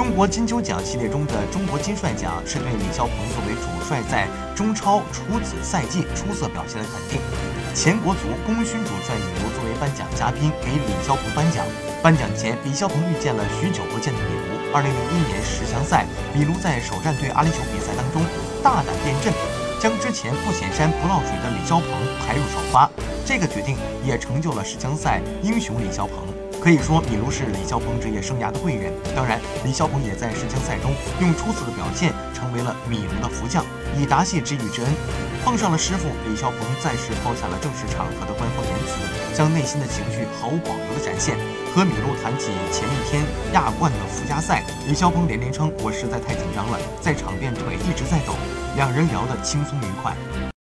中国金球奖系列中的中国金帅奖是对李霄鹏作为主帅在中超处子赛季出色表现的肯定。前国足功勋主帅米卢作为颁奖嘉宾给李霄鹏颁奖。颁奖前，李霄鹏遇见了许久不见的米卢。二零零一年十强赛，米卢在首战对阿联酋比赛当中大胆变阵，将之前不显山不露水的李霄鹏排入首发。这个决定也成就了世青赛英雄李霄鹏。可以说，米卢是李霄鹏职业生涯的贵人。当然，李霄鹏也在世青赛中用出色的表现，成为了米卢的福将，以答谢知遇之恩。碰上了师傅，李霄鹏暂时抛下了正式场合的官方言辞，将内心的情绪毫无保留的展现。和米露谈起前一天亚冠的附加赛，李霄鹏连连称：“我实在太紧张了，在场边腿一直在抖。”两人聊得轻松愉快。